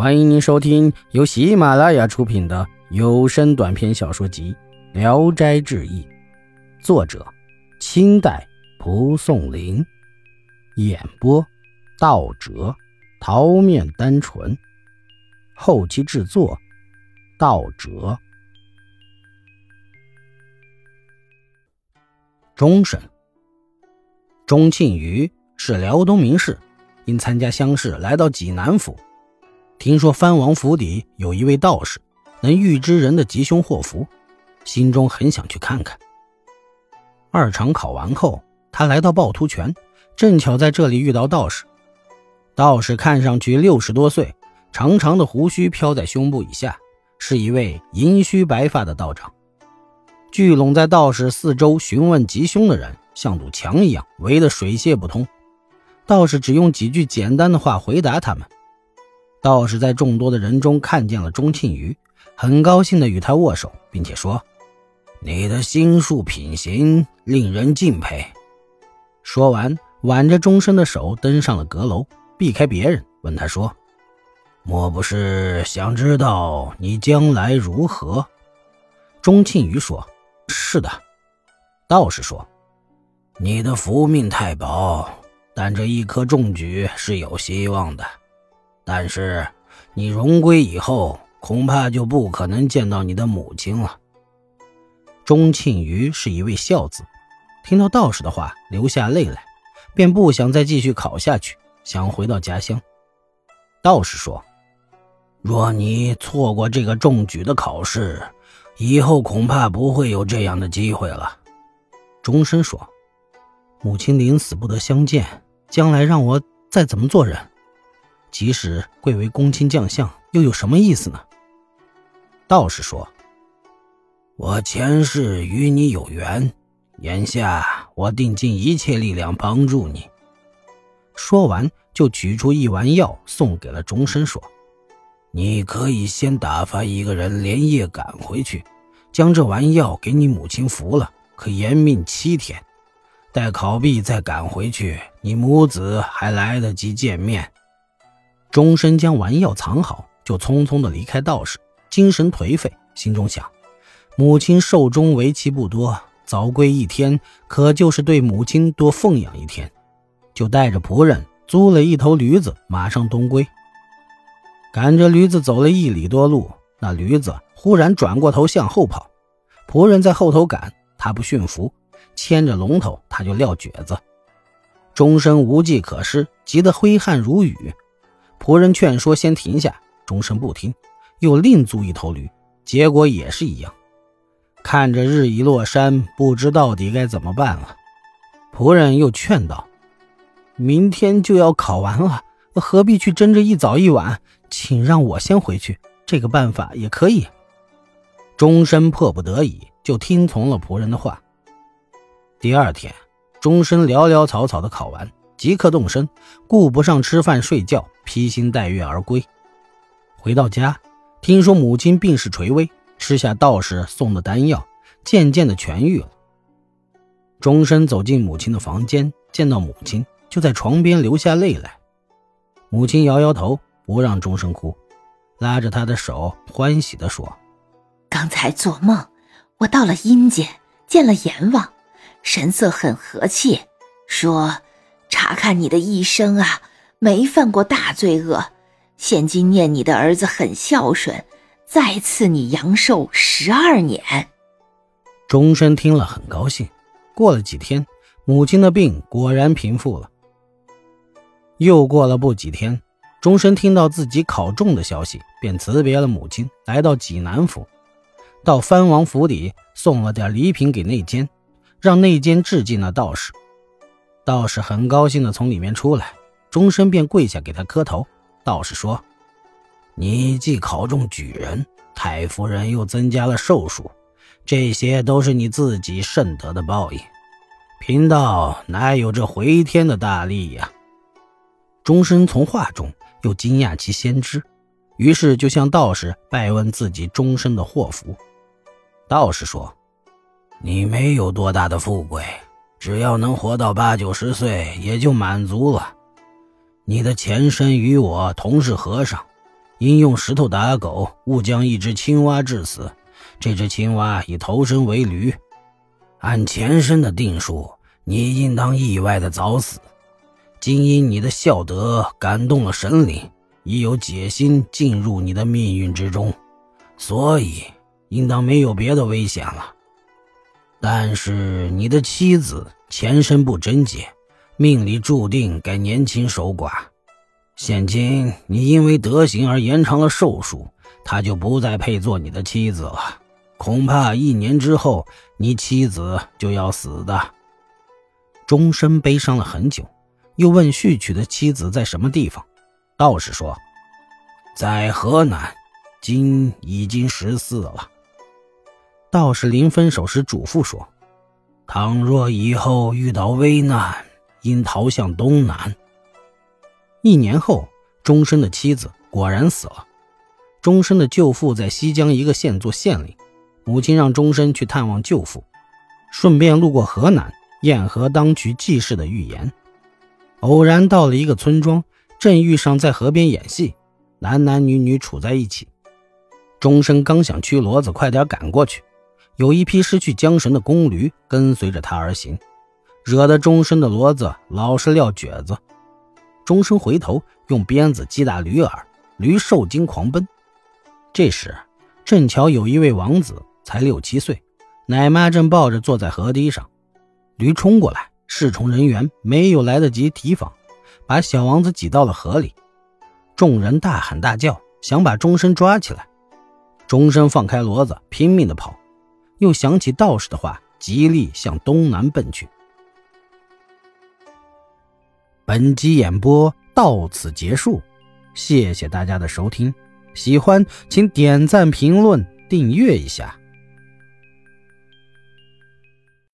欢迎您收听由喜马拉雅出品的有声短篇小说集《聊斋志异》，作者：清代蒲松龄，演播：道哲、桃面单纯，后期制作：道哲。钟神，钟庆余是辽东名士，因参加乡试来到济南府。听说藩王府邸有一位道士，能预知人的吉凶祸福，心中很想去看看。二场考完后，他来到趵突泉，正巧在这里遇到道士。道士看上去六十多岁，长长的胡须飘在胸部以下，是一位银须白发的道长。聚拢在道士四周询问吉凶的人，像堵墙一样围得水泄不通。道士只用几句简单的话回答他们。道士在众多的人中看见了钟庆余，很高兴地与他握手，并且说：“你的心术品行令人敬佩。”说完，挽着钟声的手登上了阁楼，避开别人，问他说：“莫不是想知道你将来如何？”钟庆余说：“是的。”道士说：“你的福命太薄，但这一颗中举是有希望的。”但是，你荣归以后，恐怕就不可能见到你的母亲了。钟庆余是一位孝子，听到道士的话，流下泪来，便不想再继续考下去，想回到家乡。道士说：“若你错过这个中举的考试，以后恐怕不会有这样的机会了。”钟生说：“母亲临死不得相见，将来让我再怎么做人？”即使贵为公卿将相，又有什么意思呢？道士说：“我前世与你有缘，眼下我定尽一切力量帮助你。”说完，就取出一丸药送给了钟生，说：“你可以先打发一个人连夜赶回去，将这丸药给你母亲服了，可延命七天。待考毕再赶回去，你母子还来得及见面。”钟生将丸药藏好，就匆匆的离开道士，精神颓废，心中想：母亲寿终为期不多，早归一天，可就是对母亲多奉养一天。就带着仆人租了一头驴子，马上东归。赶着驴子走了一里多路，那驴子忽然转过头向后跑，仆人在后头赶，他不驯服，牵着龙头，他就撂蹶子。钟生无计可施，急得挥汗如雨。仆人劝说先停下，钟生不听，又另租一头驴，结果也是一样。看着日已落山，不知到底该怎么办了。仆人又劝道：“明天就要考完了，何必去争这一早一晚？请让我先回去，这个办法也可以。”钟生迫不得已，就听从了仆人的话。第二天，钟生潦潦草草的考完。即刻动身，顾不上吃饭睡觉，披星戴月而归。回到家，听说母亲病势垂危，吃下道士送的丹药，渐渐的痊愈了。钟声走进母亲的房间，见到母亲就在床边流下泪来。母亲摇摇头，不让钟声哭，拉着他的手，欢喜地说：“刚才做梦，我到了阴间，见了阎王，神色很和气，说。”查看你的一生啊，没犯过大罪恶，现今念你的儿子很孝顺，再赐你阳寿十二年。钟生听了很高兴。过了几天，母亲的病果然平复了。又过了不几天，钟生听到自己考中的消息，便辞别了母亲，来到济南府，到藩王府邸送了点礼品给内监，让内监致敬那道士。道士很高兴地从里面出来，钟生便跪下给他磕头。道士说：“你既考中举人，太夫人又增加了寿数，这些都是你自己慎得的报应。贫道哪有这回天的大力呀？”钟生从话中又惊讶其先知，于是就向道士拜问自己终身的祸福。道士说：“你没有多大的富贵。”只要能活到八九十岁，也就满足了。你的前身与我同是和尚，因用石头打狗，误将一只青蛙致死。这只青蛙已投身为驴。按前身的定数，你应当意外的早死。今因你的孝德感动了神灵，已有解心进入你的命运之中，所以应当没有别的危险了。但是你的妻子前身不贞洁，命里注定该年轻守寡。现今你因为德行而延长了寿数，她就不再配做你的妻子了。恐怕一年之后，你妻子就要死的。终身悲伤了很久，又问续娶的妻子在什么地方。道士说：“在河南，今已经十四了。”道士临分手时嘱咐说：“倘若以后遇到危难，应逃向东南。”一年后，钟生的妻子果然死了。钟生的舅父在西江一个县做县令。母亲让钟生去探望舅父，顺便路过河南堰河当渠祭祀的预言。偶然到了一个村庄，正遇上在河边演戏，男男女女处在一起。钟生刚想驱骡子快点赶过去，有一匹失去缰绳的公驴跟随着他而行，惹得钟声的骡子老是撂蹶子。钟声回头用鞭子击打驴耳，驴受惊狂奔。这时正巧有一位王子。才六七岁，奶妈正抱着坐在河堤上，驴冲过来，侍从人员没有来得及提防，把小王子挤到了河里。众人大喊大叫，想把钟声抓起来。钟声放开骡子，拼命的跑，又想起道士的话，极力向东南奔去。本集演播到此结束，谢谢大家的收听，喜欢请点赞、评论、订阅一下。